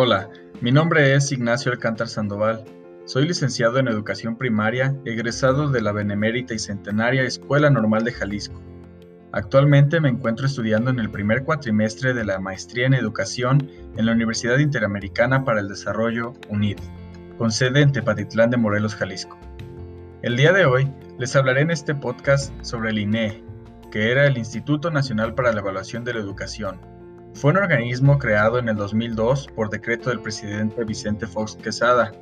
Hola, mi nombre es Ignacio Alcántar Sandoval. Soy licenciado en Educación Primaria, egresado de la Benemérita y Centenaria Escuela Normal de Jalisco. Actualmente me encuentro estudiando en el primer cuatrimestre de la Maestría en Educación en la Universidad Interamericana para el Desarrollo, UNID, con sede en Tepatitlán de Morelos, Jalisco. El día de hoy les hablaré en este podcast sobre el INE, que era el Instituto Nacional para la Evaluación de la Educación. Fue un organismo creado en el 2002 por decreto del presidente Vicente Fox Quesada.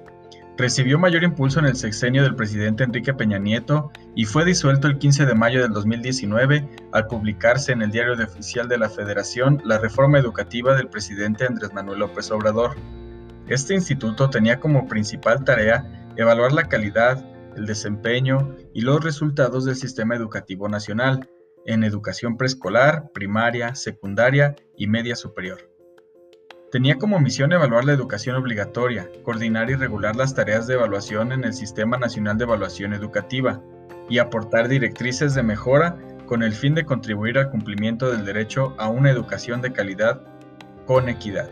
Recibió mayor impulso en el sexenio del presidente Enrique Peña Nieto y fue disuelto el 15 de mayo del 2019 al publicarse en el Diario Oficial de la Federación la reforma educativa del presidente Andrés Manuel López Obrador. Este instituto tenía como principal tarea evaluar la calidad, el desempeño y los resultados del sistema educativo nacional, en educación preescolar, primaria, secundaria y media superior. Tenía como misión evaluar la educación obligatoria, coordinar y regular las tareas de evaluación en el Sistema Nacional de Evaluación Educativa y aportar directrices de mejora con el fin de contribuir al cumplimiento del derecho a una educación de calidad con equidad.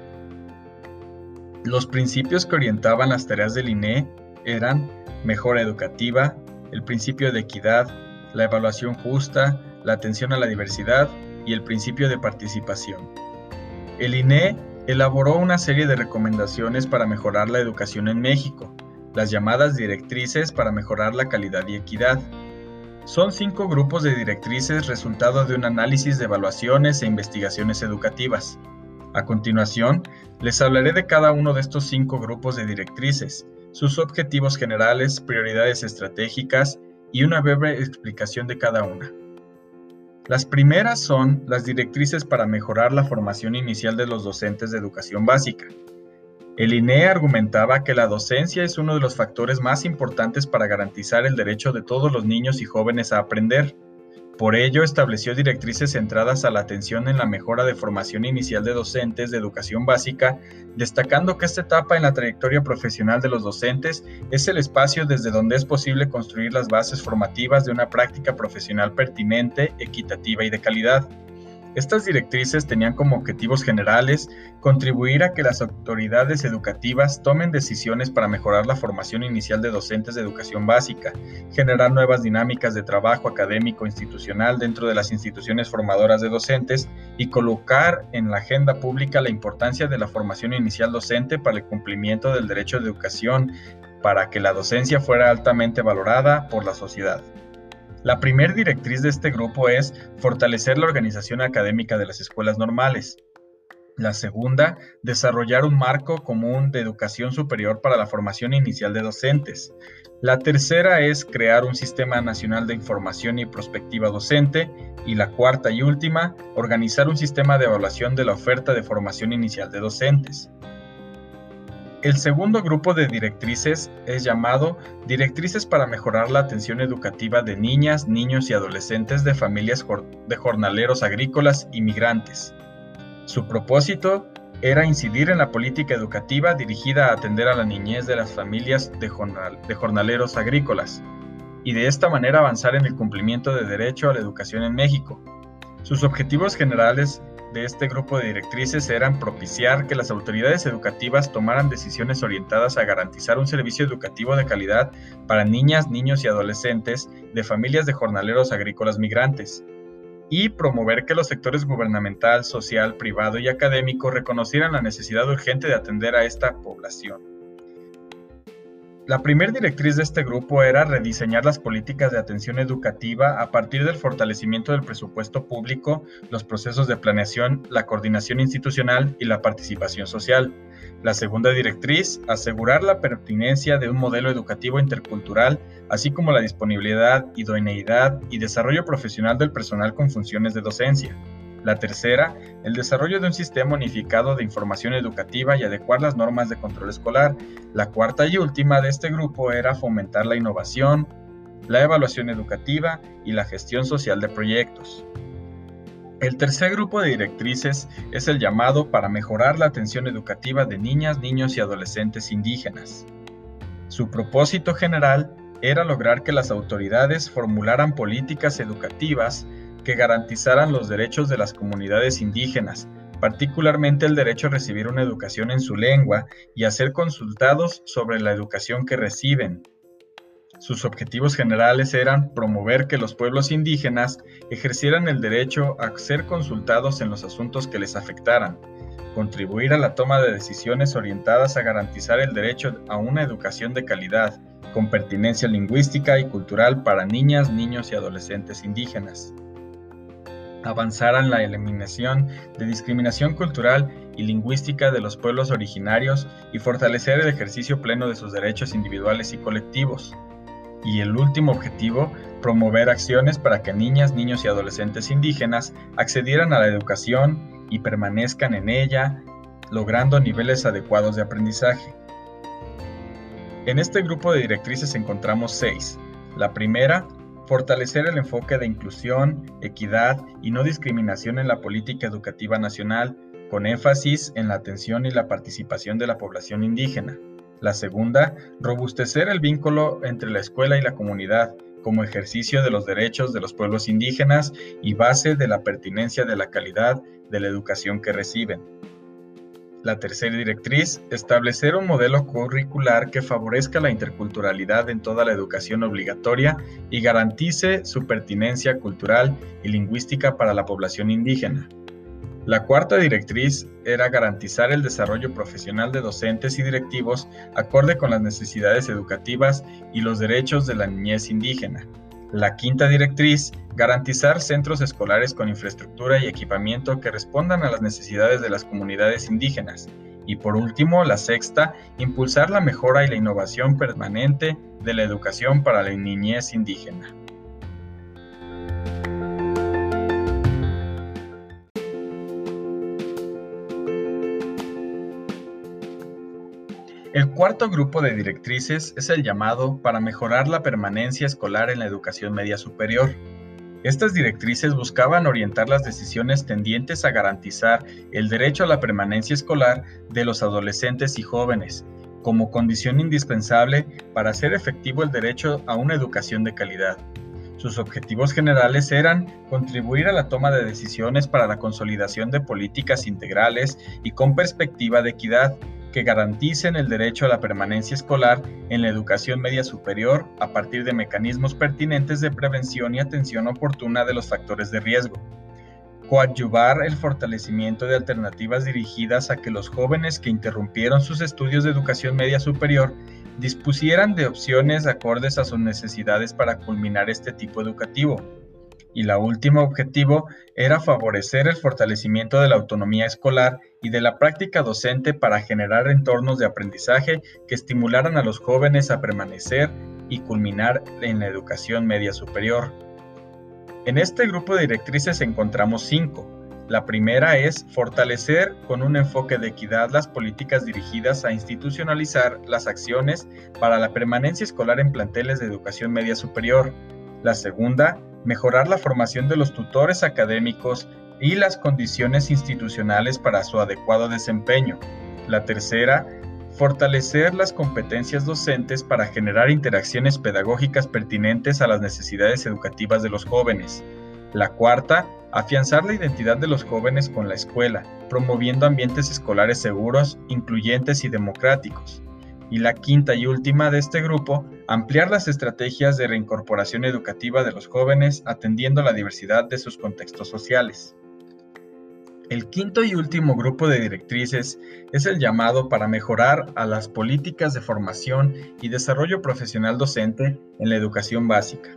Los principios que orientaban las tareas del INE eran mejora educativa, el principio de equidad, la evaluación justa, la atención a la diversidad y el principio de participación. El INE elaboró una serie de recomendaciones para mejorar la educación en México, las llamadas directrices para mejorar la calidad y equidad. Son cinco grupos de directrices resultado de un análisis de evaluaciones e investigaciones educativas. A continuación, les hablaré de cada uno de estos cinco grupos de directrices, sus objetivos generales, prioridades estratégicas y una breve explicación de cada una. Las primeras son las directrices para mejorar la formación inicial de los docentes de educación básica. El INE argumentaba que la docencia es uno de los factores más importantes para garantizar el derecho de todos los niños y jóvenes a aprender. Por ello, estableció directrices centradas a la atención en la mejora de formación inicial de docentes de educación básica, destacando que esta etapa en la trayectoria profesional de los docentes es el espacio desde donde es posible construir las bases formativas de una práctica profesional pertinente, equitativa y de calidad. Estas directrices tenían como objetivos generales contribuir a que las autoridades educativas tomen decisiones para mejorar la formación inicial de docentes de educación básica, generar nuevas dinámicas de trabajo académico institucional dentro de las instituciones formadoras de docentes y colocar en la agenda pública la importancia de la formación inicial docente para el cumplimiento del derecho de educación para que la docencia fuera altamente valorada por la sociedad. La primera directriz de este grupo es fortalecer la organización académica de las escuelas normales. La segunda, desarrollar un marco común de educación superior para la formación inicial de docentes. La tercera es crear un sistema nacional de información y prospectiva docente. Y la cuarta y última, organizar un sistema de evaluación de la oferta de formación inicial de docentes. El segundo grupo de directrices es llamado Directrices para mejorar la atención educativa de niñas, niños y adolescentes de familias de jornaleros agrícolas y migrantes. Su propósito era incidir en la política educativa dirigida a atender a la niñez de las familias de, de jornaleros agrícolas y de esta manera avanzar en el cumplimiento de derecho a la educación en México. Sus objetivos generales de este grupo de directrices eran propiciar que las autoridades educativas tomaran decisiones orientadas a garantizar un servicio educativo de calidad para niñas, niños y adolescentes de familias de jornaleros agrícolas migrantes, y promover que los sectores gubernamental, social, privado y académico reconocieran la necesidad urgente de atender a esta población. La primera directriz de este grupo era rediseñar las políticas de atención educativa a partir del fortalecimiento del presupuesto público, los procesos de planeación, la coordinación institucional y la participación social. La segunda directriz, asegurar la pertinencia de un modelo educativo intercultural, así como la disponibilidad, idoneidad y desarrollo profesional del personal con funciones de docencia. La tercera, el desarrollo de un sistema unificado de información educativa y adecuar las normas de control escolar. La cuarta y última de este grupo era fomentar la innovación, la evaluación educativa y la gestión social de proyectos. El tercer grupo de directrices es el llamado para mejorar la atención educativa de niñas, niños y adolescentes indígenas. Su propósito general era lograr que las autoridades formularan políticas educativas que garantizaran los derechos de las comunidades indígenas, particularmente el derecho a recibir una educación en su lengua y a ser consultados sobre la educación que reciben. Sus objetivos generales eran promover que los pueblos indígenas ejercieran el derecho a ser consultados en los asuntos que les afectaran, contribuir a la toma de decisiones orientadas a garantizar el derecho a una educación de calidad, con pertinencia lingüística y cultural para niñas, niños y adolescentes indígenas. Avanzar en la eliminación de discriminación cultural y lingüística de los pueblos originarios y fortalecer el ejercicio pleno de sus derechos individuales y colectivos. Y el último objetivo, promover acciones para que niñas, niños y adolescentes indígenas accedieran a la educación y permanezcan en ella, logrando niveles adecuados de aprendizaje. En este grupo de directrices encontramos seis. La primera, fortalecer el enfoque de inclusión, equidad y no discriminación en la política educativa nacional, con énfasis en la atención y la participación de la población indígena. La segunda, robustecer el vínculo entre la escuela y la comunidad, como ejercicio de los derechos de los pueblos indígenas y base de la pertinencia de la calidad de la educación que reciben. La tercera directriz, establecer un modelo curricular que favorezca la interculturalidad en toda la educación obligatoria y garantice su pertinencia cultural y lingüística para la población indígena. La cuarta directriz era garantizar el desarrollo profesional de docentes y directivos acorde con las necesidades educativas y los derechos de la niñez indígena. La quinta directriz, garantizar centros escolares con infraestructura y equipamiento que respondan a las necesidades de las comunidades indígenas. Y por último, la sexta, impulsar la mejora y la innovación permanente de la educación para la niñez indígena. Cuarto grupo de directrices es el llamado para mejorar la permanencia escolar en la educación media superior. Estas directrices buscaban orientar las decisiones tendientes a garantizar el derecho a la permanencia escolar de los adolescentes y jóvenes, como condición indispensable para hacer efectivo el derecho a una educación de calidad. Sus objetivos generales eran contribuir a la toma de decisiones para la consolidación de políticas integrales y con perspectiva de equidad, que garanticen el derecho a la permanencia escolar en la educación media superior a partir de mecanismos pertinentes de prevención y atención oportuna de los factores de riesgo. Coadyuvar el fortalecimiento de alternativas dirigidas a que los jóvenes que interrumpieron sus estudios de educación media superior dispusieran de opciones acordes a sus necesidades para culminar este tipo educativo y la última objetivo era favorecer el fortalecimiento de la autonomía escolar y de la práctica docente para generar entornos de aprendizaje que estimularan a los jóvenes a permanecer y culminar en la educación media superior. En este grupo de directrices encontramos cinco. La primera es fortalecer con un enfoque de equidad las políticas dirigidas a institucionalizar las acciones para la permanencia escolar en planteles de educación media superior. La segunda, mejorar la formación de los tutores académicos y las condiciones institucionales para su adecuado desempeño. La tercera, fortalecer las competencias docentes para generar interacciones pedagógicas pertinentes a las necesidades educativas de los jóvenes. La cuarta, afianzar la identidad de los jóvenes con la escuela, promoviendo ambientes escolares seguros, incluyentes y democráticos. Y la quinta y última de este grupo, ampliar las estrategias de reincorporación educativa de los jóvenes atendiendo la diversidad de sus contextos sociales. El quinto y último grupo de directrices es el llamado para mejorar a las políticas de formación y desarrollo profesional docente en la educación básica.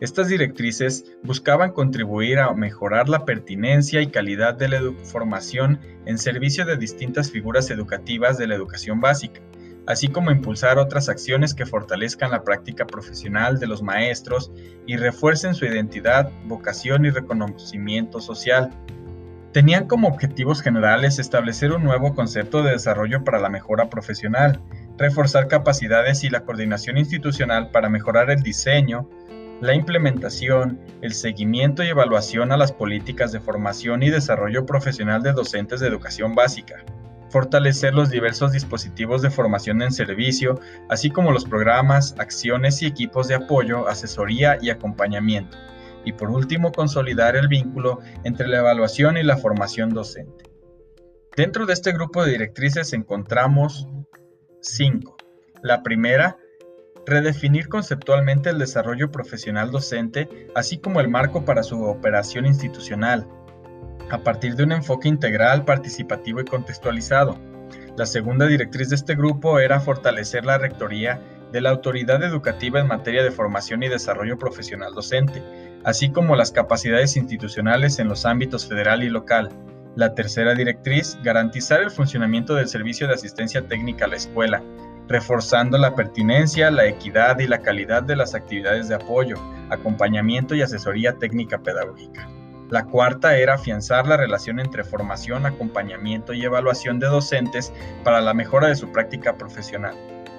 Estas directrices buscaban contribuir a mejorar la pertinencia y calidad de la formación en servicio de distintas figuras educativas de la educación básica, así como impulsar otras acciones que fortalezcan la práctica profesional de los maestros y refuercen su identidad, vocación y reconocimiento social. Tenían como objetivos generales establecer un nuevo concepto de desarrollo para la mejora profesional, reforzar capacidades y la coordinación institucional para mejorar el diseño, la implementación, el seguimiento y evaluación a las políticas de formación y desarrollo profesional de docentes de educación básica fortalecer los diversos dispositivos de formación en servicio, así como los programas, acciones y equipos de apoyo, asesoría y acompañamiento. Y por último, consolidar el vínculo entre la evaluación y la formación docente. Dentro de este grupo de directrices encontramos cinco. La primera, redefinir conceptualmente el desarrollo profesional docente, así como el marco para su operación institucional, a partir de un enfoque integral, participativo y contextualizado. La segunda directriz de este grupo era fortalecer la rectoría de la autoridad educativa en materia de formación y desarrollo profesional docente, así como las capacidades institucionales en los ámbitos federal y local. La tercera directriz, garantizar el funcionamiento del servicio de asistencia técnica a la escuela, reforzando la pertinencia, la equidad y la calidad de las actividades de apoyo, acompañamiento y asesoría técnica pedagógica. La cuarta era afianzar la relación entre formación, acompañamiento y evaluación de docentes para la mejora de su práctica profesional.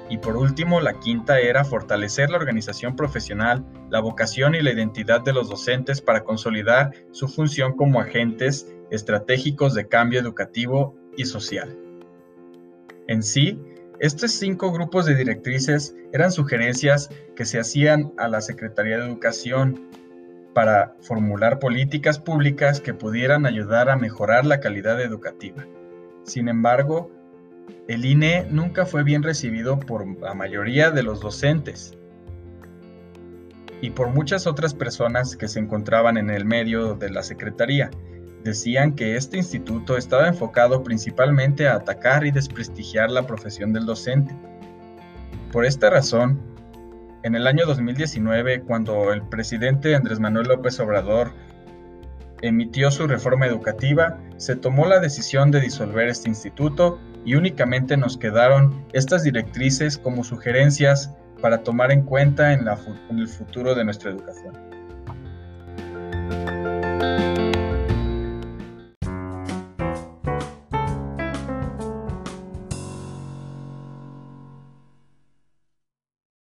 Y por último, la quinta era fortalecer la organización profesional, la vocación y la identidad de los docentes para consolidar su función como agentes estratégicos de cambio educativo y social. En sí, estos cinco grupos de directrices eran sugerencias que se hacían a la Secretaría de Educación para formular políticas públicas que pudieran ayudar a mejorar la calidad educativa. Sin embargo, el INE nunca fue bien recibido por la mayoría de los docentes y por muchas otras personas que se encontraban en el medio de la Secretaría. Decían que este instituto estaba enfocado principalmente a atacar y desprestigiar la profesión del docente. Por esta razón, en el año 2019, cuando el presidente Andrés Manuel López Obrador emitió su reforma educativa, se tomó la decisión de disolver este instituto y únicamente nos quedaron estas directrices como sugerencias para tomar en cuenta en, el futuro de nuestra educación.